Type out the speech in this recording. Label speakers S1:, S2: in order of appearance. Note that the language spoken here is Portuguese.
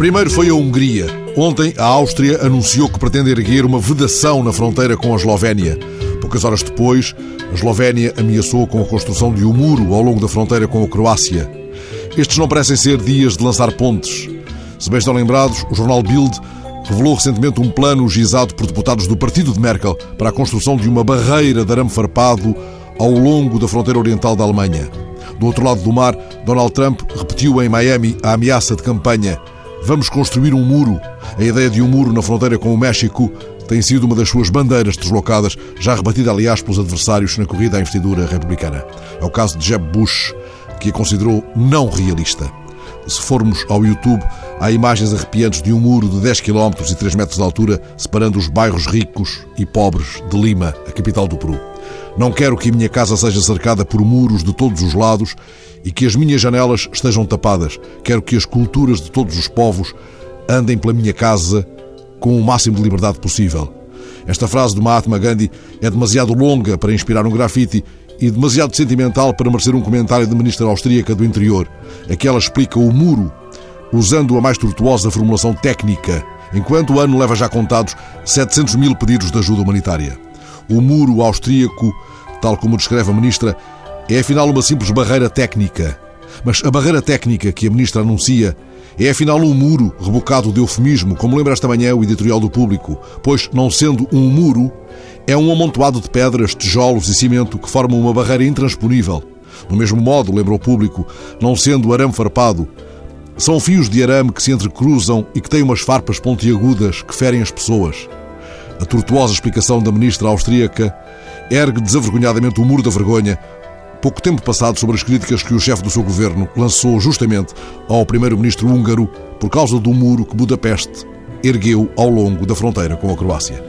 S1: Primeiro foi a Hungria. Ontem, a Áustria anunciou que pretende erguer uma vedação na fronteira com a Eslovénia. Poucas horas depois, a Eslovénia ameaçou com a construção de um muro ao longo da fronteira com a Croácia. Estes não parecem ser dias de lançar pontes. Se bem estão lembrados, o jornal Bild revelou recentemente um plano gizado por deputados do partido de Merkel para a construção de uma barreira de arame farpado ao longo da fronteira oriental da Alemanha. Do outro lado do mar, Donald Trump repetiu em Miami a ameaça de campanha: Vamos construir um muro. A ideia de um muro na fronteira com o México tem sido uma das suas bandeiras deslocadas, já rebatida, aliás, pelos adversários na corrida à investidura republicana. É o caso de Jeb Bush, que a considerou não realista. Se formos ao YouTube, há imagens arrepiantes de um muro de 10 km e 3 metros de altura separando os bairros ricos e pobres de Lima, a capital do Peru. Não quero que a minha casa seja cercada por muros de todos os lados e que as minhas janelas estejam tapadas. Quero que as culturas de todos os povos andem pela minha casa com o máximo de liberdade possível. Esta frase do Mahatma Gandhi é demasiado longa para inspirar um grafite e demasiado sentimental para merecer um comentário da ministra austríaca do interior. Aquela explica o muro usando a mais tortuosa formulação técnica, enquanto o ano leva já contados 700 mil pedidos de ajuda humanitária. O muro austríaco, tal como descreve a ministra, é afinal uma simples barreira técnica. Mas a barreira técnica que a ministra anuncia é afinal um muro rebocado de eufemismo, como lembra esta manhã o editorial do público, pois, não sendo um muro, é um amontoado de pedras, tijolos e cimento que formam uma barreira intransponível. Do mesmo modo, lembra o público, não sendo arame farpado, são fios de arame que se entrecruzam e que têm umas farpas pontiagudas que ferem as pessoas. A tortuosa explicação da ministra austríaca ergue desavergonhadamente o muro da vergonha, pouco tempo passado sobre as críticas que o chefe do seu governo lançou justamente ao primeiro-ministro húngaro por causa do muro que Budapeste ergueu ao longo da fronteira com a Croácia.